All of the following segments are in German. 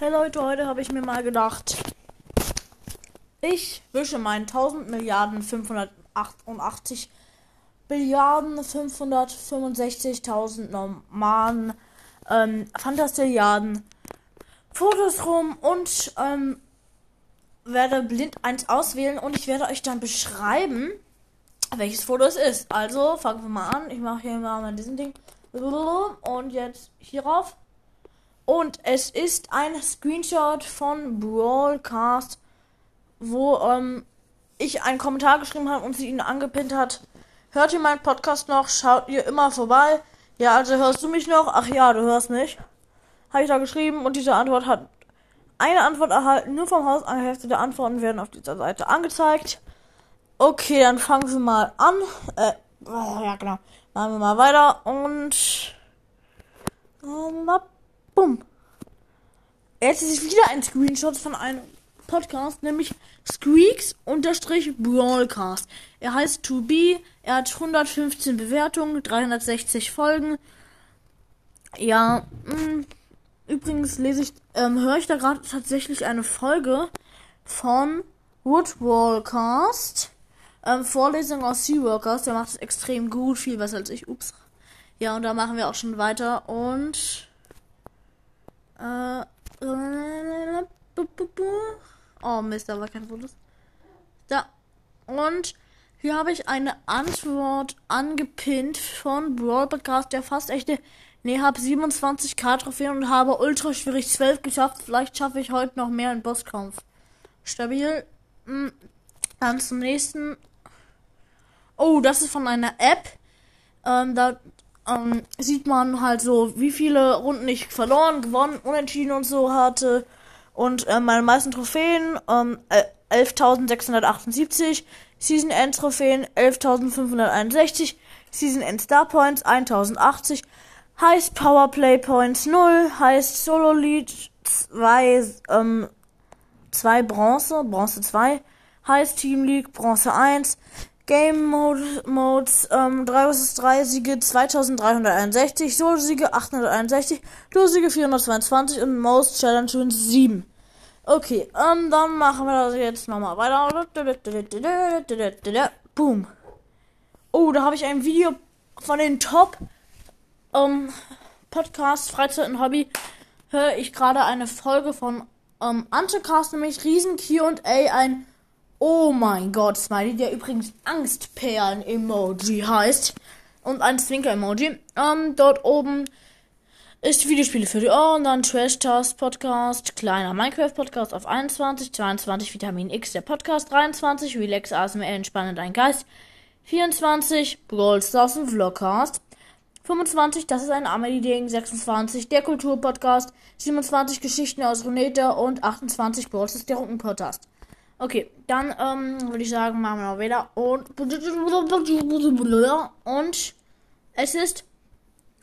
Hey Leute, heute habe ich mir mal gedacht, ich wische meinen 1000 Milliarden 588 Billiarden 565.000 normalen ähm, Fantastilliarden Fotos rum und ähm, werde blind eins auswählen und ich werde euch dann beschreiben, welches Foto es ist. Also fangen wir mal an. Ich mache hier mal diesen Ding und jetzt hierauf. Und es ist ein Screenshot von Brawlcast, wo ähm, ich einen Kommentar geschrieben habe und sie ihn angepinnt hat. Hört ihr meinen Podcast noch? Schaut ihr immer vorbei? Ja, also hörst du mich noch? Ach ja, du hörst mich. Habe ich da geschrieben und diese Antwort hat eine Antwort erhalten. Nur vom Haus eine Hälfte der Antworten werden auf dieser Seite angezeigt. Okay, dann fangen wir mal an. Äh, ja genau. Machen wir mal weiter und ähm, bumm. Jetzt ist wieder ein Screenshot von einem Podcast, nämlich Squeaks-Brawlcast. Er heißt To Be, er hat 115 Bewertungen, 360 Folgen. Ja, mh, mm, übrigens lese ich, ähm, höre ich da gerade tatsächlich eine Folge von Woodwallcast. Ähm, Vorlesung aus Seaworkers, der macht es extrem gut, viel besser als ich. Ups. Ja, und da machen wir auch schon weiter und äh, Oh Mist, da war kein Fotos. Da. Und hier habe ich eine Antwort angepinnt von Brawl Podcast, der fast echte. Ne, habe 27k Trophäen und habe ultra schwierig 12 geschafft. Vielleicht schaffe ich heute noch mehr in Bosskampf. Stabil. Hm. Dann zum nächsten. Oh, das ist von einer App. Ähm, da ähm, sieht man halt so, wie viele Runden ich verloren, gewonnen, unentschieden und so hatte. Und äh, meine meisten Trophäen, ähm, 11.678. Season End Trophäen 11.561. Season End Star Points 1080. Heißt Powerplay Points 0. Heißt Solo Lead 2, ähm, 2 Bronze, Bronze 2. Heißt Team League Bronze 1. Game Mode, Modes, ähm, 3 vs 3 Siege 2361, Solo-Siege 861, Duo-Siege 422 und Most Challenge Wins 7. Okay, ähm, dann machen wir das jetzt nochmal weiter. Boom. Oh, da habe ich ein Video von den Top ähm, Podcasts, Freizeit und Hobby. Höre ich gerade eine Folge von ähm, Antecast, nämlich Riesen Q&A, ein Oh mein Gott, Smiley, der übrigens Angstperlen-Emoji heißt. Und ein Zwinker-Emoji. Ähm, dort oben ist Videospiele für die Ohren, dann Trash Task Podcast, kleiner Minecraft Podcast auf 21, 22 Vitamin X der Podcast, 23 Relax ASMR entspannend ein Geist, 24 Brawl Stars und Vlogcast, 25 Das ist ein Amelie-Ding, 26 der Kulturpodcast, 27 Geschichten aus Runeta und 28 Brawl Stars der Rucken-Podcast. Okay, dann ähm, würde ich sagen, machen wir noch wieder. Und, und es ist.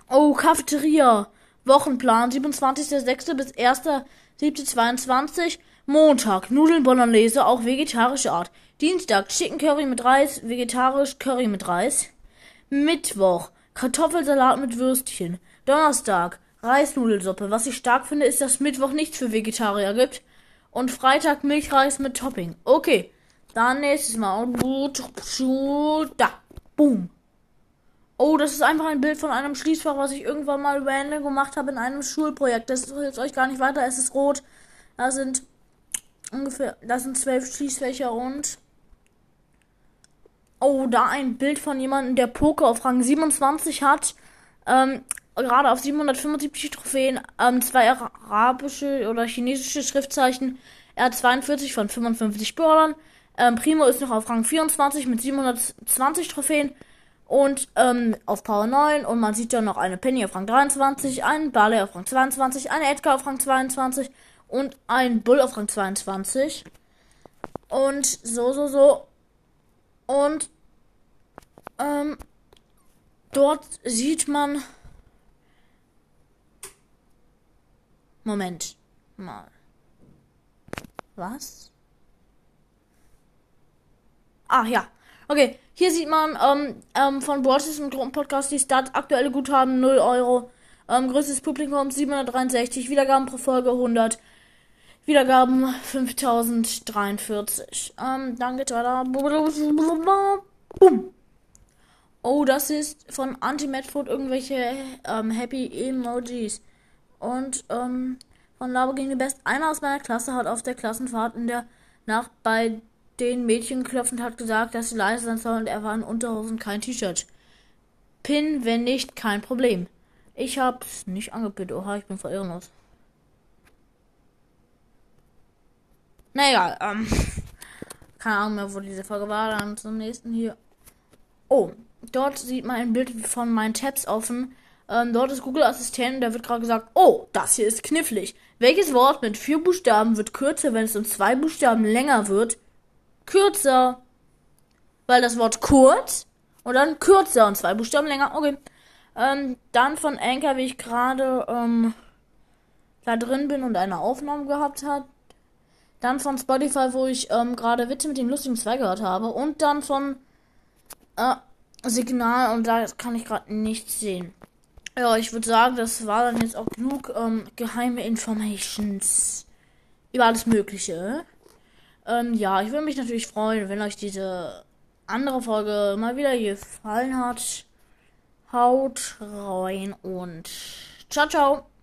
Oh, Cafeteria. Wochenplan 27.06. bis 1.07.22. Montag Nudeln Bolognese, auch vegetarische Art. Dienstag Chicken Curry mit Reis, vegetarisch Curry mit Reis. Mittwoch Kartoffelsalat mit Würstchen. Donnerstag Reisnudelsuppe. Was ich stark finde, ist, dass Mittwoch nichts für Vegetarier gibt und Freitag Milchreis mit Topping. Okay. Dann nächstes Mal. Da. Boom. Oh, das ist einfach ein Bild von einem Schließfach, was ich irgendwann mal random gemacht habe in einem Schulprojekt. Das hilft euch gar nicht weiter. Es ist rot. Da sind ungefähr, da sind zwölf Schließfächer und Oh, da ein Bild von jemandem, der Poker auf Rang 27 hat. Ähm, gerade auf 775 Trophäen ähm, zwei arabische oder chinesische Schriftzeichen. Er hat 42 von 55 Brawlern. Ähm, Primo ist noch auf Rang 24 mit 720 Trophäen und ähm, auf Power 9 und man sieht da noch eine Penny auf Rang 23, einen Barley auf Rang 22, eine Edgar auf Rang 22 und ein Bull auf Rang 22. Und so, so, so. Und ähm, dort sieht man Moment mal. Was? Ach ja. Okay, hier sieht man ähm, ähm, von Broadcast und Gruppenpodcast die Stats aktuelle Guthaben 0 Euro. Ähm, größtes Publikum 763, Wiedergaben pro Folge 100. Wiedergaben 5043. Ähm, geht's weiter. Boom. Oh, das ist von Anti-Madfood irgendwelche ähm, Happy Emojis. Und ähm, von Lamborghini Best. Einer aus meiner Klasse hat auf der Klassenfahrt in der Nacht bei den Mädchen geklopft und hat gesagt, dass sie leise sein sollen und er war in Unterhosen kein T-Shirt. Pin, wenn nicht, kein Problem. Ich hab's nicht angepinnt. Oha, ich bin verirrenlos. Na egal, ähm, keine Ahnung mehr, wo diese Folge war. Dann zum nächsten hier. Oh, dort sieht man ein Bild von meinen Tabs offen. Ähm, dort ist Google Assistent, da wird gerade gesagt, oh, das hier ist knifflig. Welches Wort mit vier Buchstaben wird kürzer, wenn es um zwei Buchstaben länger wird? Kürzer. Weil das Wort kurz und dann kürzer und zwei Buchstaben länger. Okay. Ähm, dann von Anchor, wie ich gerade ähm, da drin bin und eine Aufnahme gehabt hat. Dann von Spotify, wo ich ähm, gerade Witze mit dem lustigen Zwei gehört habe. Und dann von äh, Signal und da kann ich gerade nichts sehen. Ja, ich würde sagen, das war dann jetzt auch genug ähm, geheime Informations über alles Mögliche. Ähm, ja, ich würde mich natürlich freuen, wenn euch diese andere Folge mal wieder gefallen hat. Haut rein und ciao, ciao.